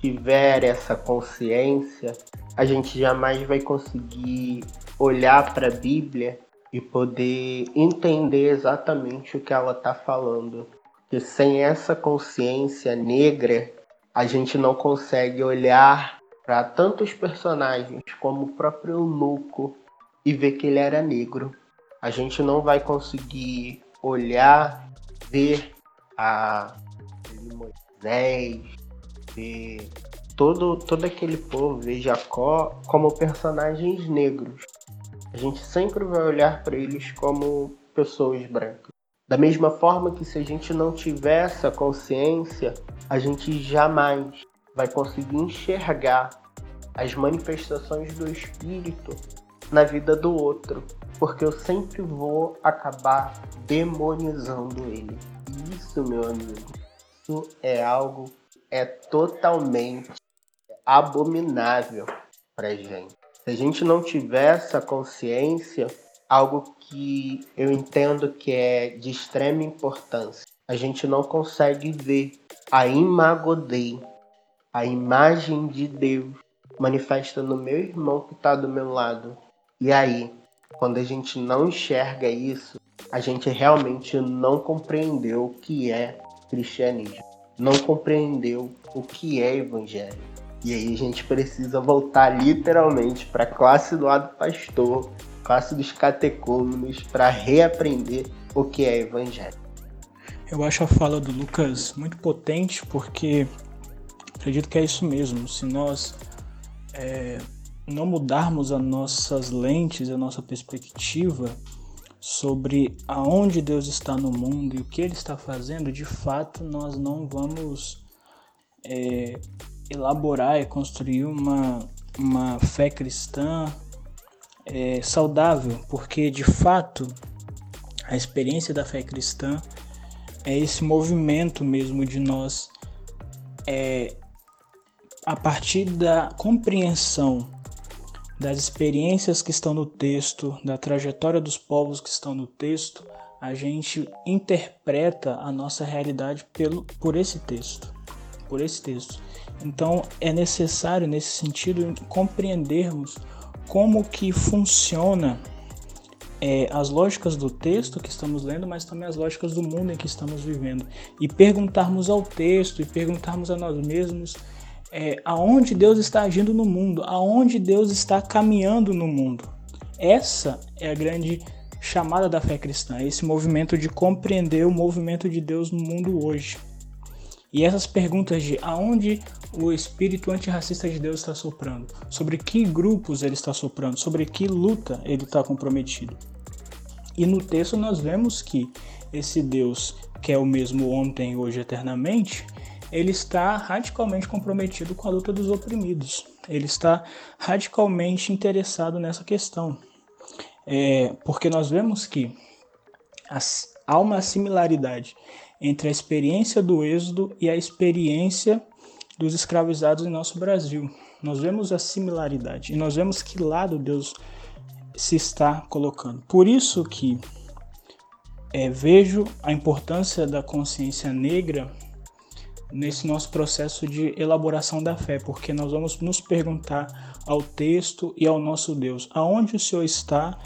tiver essa consciência, a gente jamais vai conseguir olhar para a Bíblia e poder entender exatamente o que ela está falando. Porque sem essa consciência negra, a gente não consegue olhar para tantos personagens como o próprio Eunuco e ver que ele era negro. A gente não vai conseguir olhar, ver a Moisés, ver todo, todo aquele povo, ver Jacó como personagens negros. A gente sempre vai olhar para eles como pessoas brancas. Da mesma forma que se a gente não tiver essa consciência, a gente jamais vai conseguir enxergar as manifestações do espírito na vida do outro, porque eu sempre vou acabar demonizando ele. Isso, meu amigo, isso é algo é totalmente abominável pra gente. Se a gente não tiver essa consciência, algo que eu entendo que é de extrema importância. A gente não consegue ver a imagodei, a imagem de Deus manifesta no meu irmão que está do meu lado. E aí, quando a gente não enxerga isso, a gente realmente não compreendeu o que é cristianismo, não compreendeu o que é evangelho. E aí a gente precisa voltar literalmente para a classe do lado pastor, classe dos catecúmenos para reaprender o que é evangelho. Eu acho a fala do Lucas muito potente porque acredito que é isso mesmo. Se nós é, não mudarmos as nossas lentes, a nossa perspectiva sobre aonde Deus está no mundo e o que Ele está fazendo, de fato nós não vamos é, elaborar e construir uma, uma fé cristã é, saudável, porque de fato a experiência da fé cristã é esse movimento mesmo de nós, é, a partir da compreensão das experiências que estão no texto, da trajetória dos povos que estão no texto, a gente interpreta a nossa realidade pelo, por esse texto, por esse texto. Então é necessário nesse sentido compreendermos como que funciona é, as lógicas do texto que estamos lendo, mas também as lógicas do mundo em que estamos vivendo. E perguntarmos ao texto e perguntarmos a nós mesmos é, aonde Deus está agindo no mundo, aonde Deus está caminhando no mundo. Essa é a grande chamada da fé cristã, esse movimento de compreender o movimento de Deus no mundo hoje. E essas perguntas de aonde o espírito antirracista de Deus está soprando, sobre que grupos ele está soprando, sobre que luta ele está comprometido. E no texto nós vemos que esse Deus, que é o mesmo ontem, hoje, eternamente, ele está radicalmente comprometido com a luta dos oprimidos. Ele está radicalmente interessado nessa questão. É, porque nós vemos que as, há uma similaridade entre a experiência do Êxodo e a experiência dos escravizados em nosso Brasil. Nós vemos a similaridade e nós vemos que lado Deus se está colocando. Por isso que é, vejo a importância da consciência negra nesse nosso processo de elaboração da fé, porque nós vamos nos perguntar ao texto e ao nosso Deus, aonde o Senhor está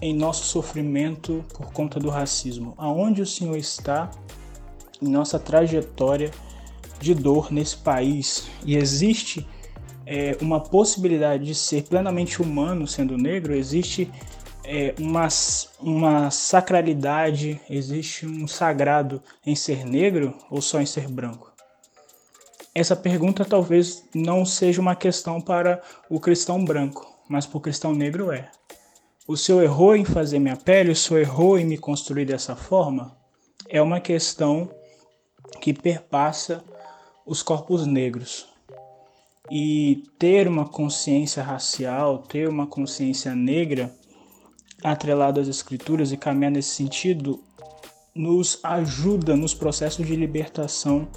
em nosso sofrimento por conta do racismo? Aonde o Senhor está em nossa trajetória de dor nesse país e existe é, uma possibilidade de ser plenamente humano sendo negro, existe é, uma, uma sacralidade, existe um sagrado em ser negro ou só em ser branco? Essa pergunta talvez não seja uma questão para o cristão branco, mas para o cristão negro é. O senhor errou em fazer minha pele, o senhor errou em me construir dessa forma? É uma questão que perpassa os corpos negros. E ter uma consciência racial, ter uma consciência negra atrelado às escrituras e caminhar nesse sentido nos ajuda nos processos de libertação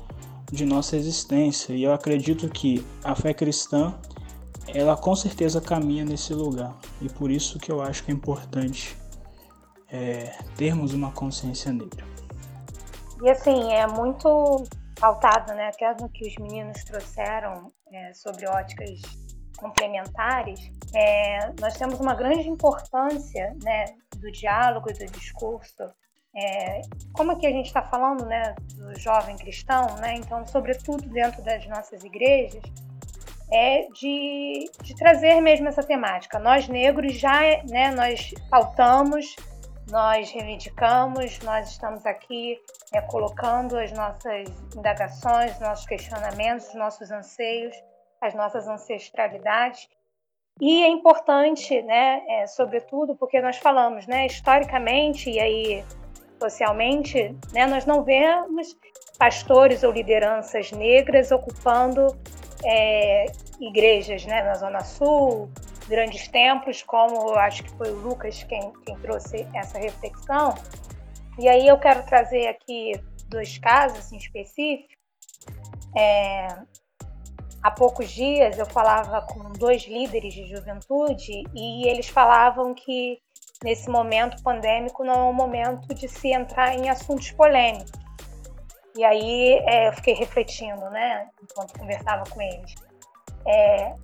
de nossa existência. E eu acredito que a fé cristã, ela com certeza caminha nesse lugar. E por isso que eu acho que é importante é, termos uma consciência negra. E assim, é muito pautado, né, até no que os meninos trouxeram é, sobre óticas complementares, é, nós temos uma grande importância né, do diálogo e do discurso. É, como aqui a gente está falando né, do jovem cristão, né, então, sobretudo dentro das nossas igrejas, é de, de trazer mesmo essa temática. Nós negros já né, nós pautamos, nós reivindicamos, nós estamos aqui é, colocando as nossas indagações, nossos questionamentos, nossos anseios, as nossas ancestralidades. E é importante, né, é, sobretudo porque nós falamos, né, historicamente e aí socialmente, né, nós não vemos pastores ou lideranças negras ocupando é, igrejas né, na Zona Sul, grandes templos, como acho que foi o Lucas quem, quem trouxe essa reflexão. E aí eu quero trazer aqui dois casos em específico. É, há poucos dias eu falava com dois líderes de juventude e eles falavam que nesse momento pandêmico não é um momento de se entrar em assuntos polêmicos. E aí é, eu fiquei refletindo, né, enquanto conversava com eles. É,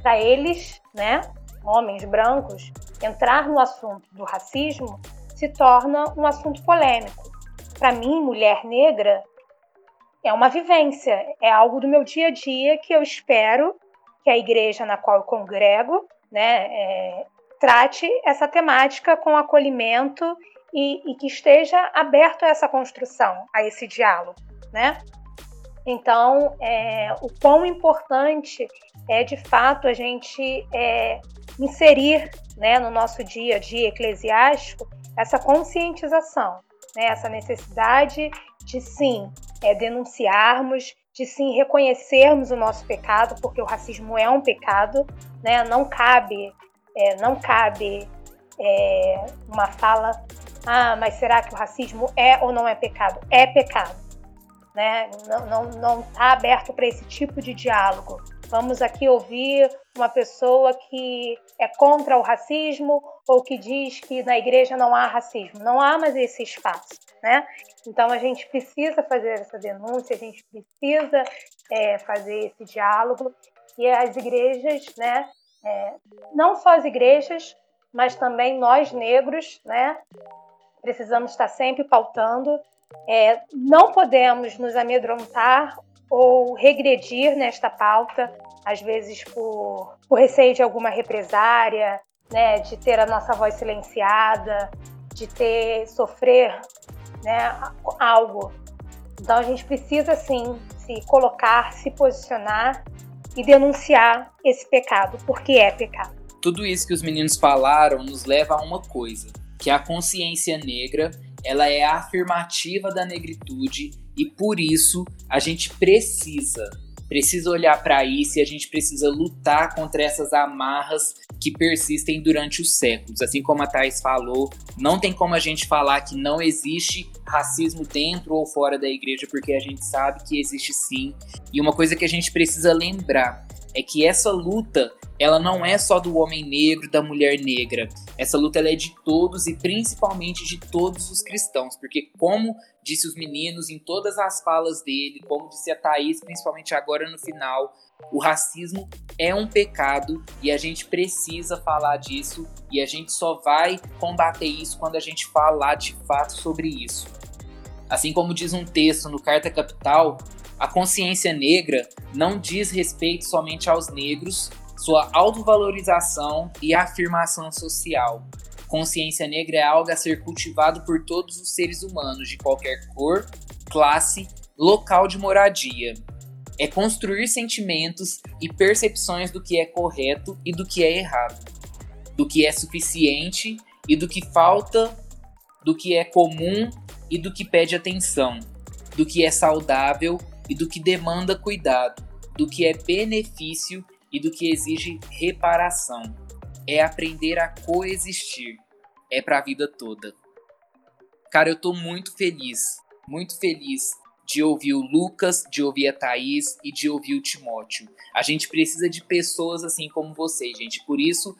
Para eles, né, homens brancos, entrar no assunto do racismo se torna um assunto polêmico. Para mim, mulher negra, é uma vivência, é algo do meu dia a dia que eu espero que a igreja na qual eu congrego, né, é, trate essa temática com acolhimento e, e que esteja aberto a essa construção, a esse diálogo, né? Então, é, o quão importante é de fato a gente é, inserir né, no nosso dia a dia eclesiástico essa conscientização, né, essa necessidade de sim é, denunciarmos, de sim reconhecermos o nosso pecado, porque o racismo é um pecado, né, não cabe, é, não cabe é, uma fala ah, mas será que o racismo é ou não é pecado? É pecado. Né? Não está não, não tá aberto para esse tipo de diálogo. Vamos aqui ouvir uma pessoa que é contra o racismo ou que diz que na igreja não há racismo. Não há mais esse espaço. Né? Então a gente precisa fazer essa denúncia, a gente precisa é, fazer esse diálogo e as igrejas, né, é, não só as igrejas, mas também nós negros, né, precisamos estar sempre pautando. É, não podemos nos amedrontar ou regredir nesta pauta, às vezes por, por receio de alguma represária, né, de ter a nossa voz silenciada, de ter sofrer né, algo. Então a gente precisa sim se colocar, se posicionar e denunciar esse pecado, porque é pecado. Tudo isso que os meninos falaram nos leva a uma coisa: que a consciência negra ela é afirmativa da negritude e por isso a gente precisa precisa olhar para isso e a gente precisa lutar contra essas amarras que persistem durante os séculos. Assim como a Thais falou, não tem como a gente falar que não existe racismo dentro ou fora da igreja, porque a gente sabe que existe sim. E uma coisa que a gente precisa lembrar é que essa luta ela não é só do homem negro, da mulher negra. Essa luta é de todos e principalmente de todos os cristãos, porque como disse os meninos em todas as falas dele, como disse a Thaís, principalmente agora no final, o racismo é um pecado e a gente precisa falar disso e a gente só vai combater isso quando a gente falar de fato sobre isso. Assim como diz um texto no Carta Capital, a consciência negra não diz respeito somente aos negros, sua autovalorização e afirmação social. Consciência negra é algo a ser cultivado por todos os seres humanos de qualquer cor, classe, local de moradia. É construir sentimentos e percepções do que é correto e do que é errado, do que é suficiente e do que falta, do que é comum e do que pede atenção, do que é saudável e do que demanda cuidado, do que é benefício e do que exige reparação. É aprender a coexistir. É para a vida toda. Cara, eu tô muito feliz, muito feliz de ouvir o Lucas, de ouvir a Thaís e de ouvir o Timóteo. A gente precisa de pessoas assim como vocês, gente. Por isso,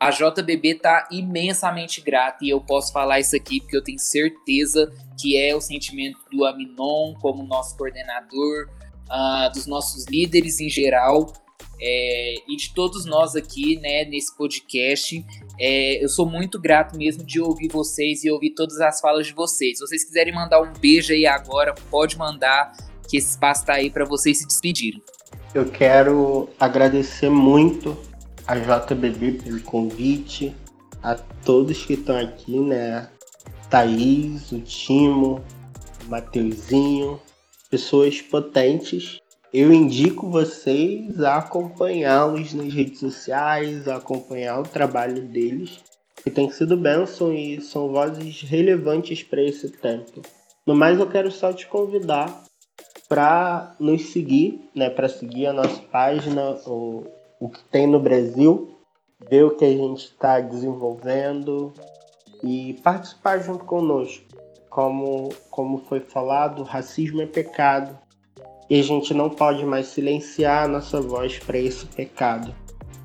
A JBB tá imensamente grata e eu posso falar isso aqui porque eu tenho certeza que é o sentimento do Aminon como nosso coordenador, uh, dos nossos líderes em geral é, e de todos nós aqui, né, nesse podcast. É, eu sou muito grato mesmo de ouvir vocês e ouvir todas as falas de vocês. Se vocês quiserem mandar um beijo aí agora, pode mandar, que esse espaço tá aí para vocês se despedirem. Eu quero agradecer muito a JBB pelo convite, a todos que estão aqui, né? Thaís, o Timo, o Mateuzinho, pessoas potentes. Eu indico vocês a acompanhá-los nas redes sociais, a acompanhar o trabalho deles, que tem sido bênção e são vozes relevantes para esse tempo. No mais, eu quero só te convidar para nos seguir, né, para seguir a nossa página, o o que tem no Brasil, ver o que a gente está desenvolvendo e participar junto conosco. Como, como foi falado, racismo é pecado e a gente não pode mais silenciar a nossa voz para esse pecado.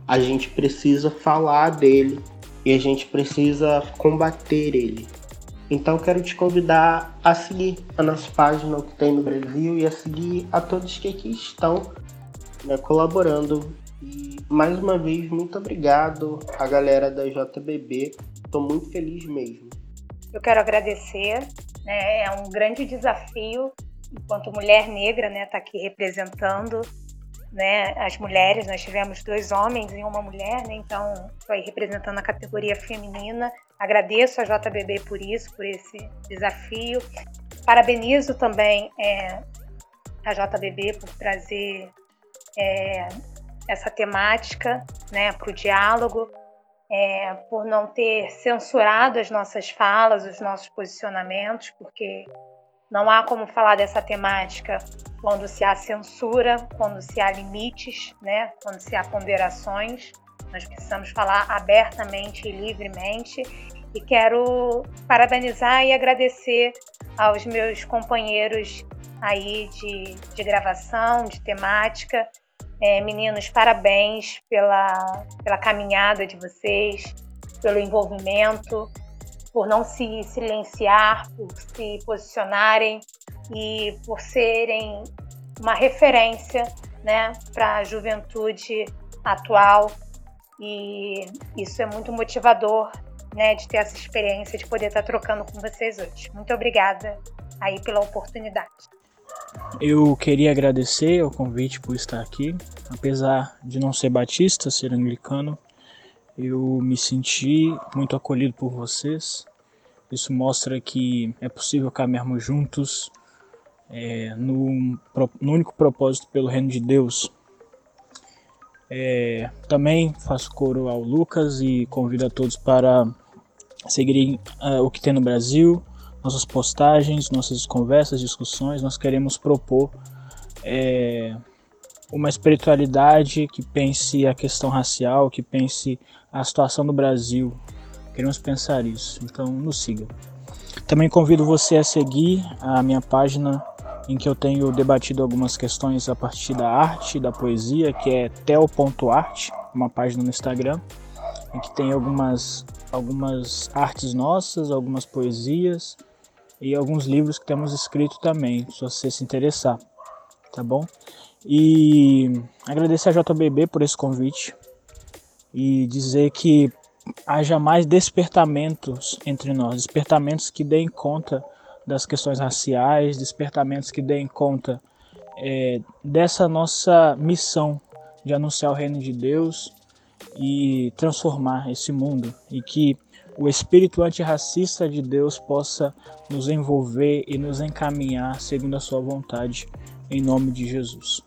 A gente precisa falar dele e a gente precisa combater ele. Então quero te convidar a seguir a nossa página O que tem no Brasil e a seguir a todos que aqui estão né, colaborando e mais uma vez, muito obrigado à galera da JBB. Estou muito feliz mesmo. Eu quero agradecer. Né? É um grande desafio enquanto mulher negra, né, tá aqui representando, né, as mulheres. Nós tivemos dois homens e uma mulher, né, então foi representando a categoria feminina. Agradeço a JBB por isso, por esse desafio. Parabenizo também é, a JBB por trazer é, essa temática né, para o diálogo, é, por não ter censurado as nossas falas, os nossos posicionamentos, porque não há como falar dessa temática quando se há censura, quando se há limites, né, quando se há ponderações. Nós precisamos falar abertamente e livremente. E quero parabenizar e agradecer aos meus companheiros aí de, de gravação, de temática, é, meninos, parabéns pela, pela caminhada de vocês, pelo envolvimento, por não se silenciar, por se posicionarem e por serem uma referência né, para a juventude atual. E isso é muito motivador né, de ter essa experiência, de poder estar trocando com vocês hoje. Muito obrigada aí pela oportunidade. Eu queria agradecer o convite por estar aqui. Apesar de não ser batista, ser anglicano, eu me senti muito acolhido por vocês. Isso mostra que é possível caminharmos juntos é, no, no, único propósito pelo reino de Deus. É, também faço coro ao Lucas e convido a todos para seguirem uh, o que tem no Brasil, nossas postagens, nossas conversas, discussões, nós queremos propor é, uma espiritualidade que pense a questão racial, que pense a situação do Brasil. Queremos pensar isso, então nos siga. Também convido você a seguir a minha página em que eu tenho debatido algumas questões a partir da arte, da poesia, que é tel.art, uma página no Instagram, em que tem algumas, algumas artes nossas, algumas poesias, e alguns livros que temos escrito também, se você se interessar, tá bom? E agradecer a JBB por esse convite e dizer que haja mais despertamentos entre nós, despertamentos que deem conta das questões raciais, despertamentos que deem conta é, dessa nossa missão de anunciar o reino de Deus e transformar esse mundo e que o espírito antirracista de Deus possa nos envolver e nos encaminhar segundo a sua vontade, em nome de Jesus.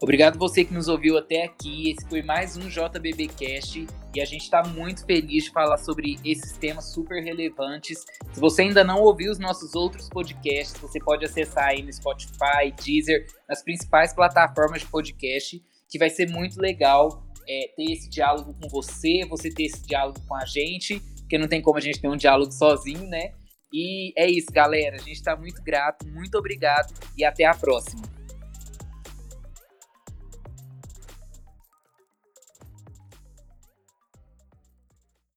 Obrigado você que nos ouviu até aqui. Esse foi mais um JBBcast e a gente está muito feliz de falar sobre esses temas super relevantes. Se você ainda não ouviu os nossos outros podcasts, você pode acessar aí no Spotify, Deezer, nas principais plataformas de podcast, que vai ser muito legal é, ter esse diálogo com você, você ter esse diálogo com a gente porque não tem como a gente ter um diálogo sozinho, né? E é isso, galera. A gente está muito grato, muito obrigado e até a próxima.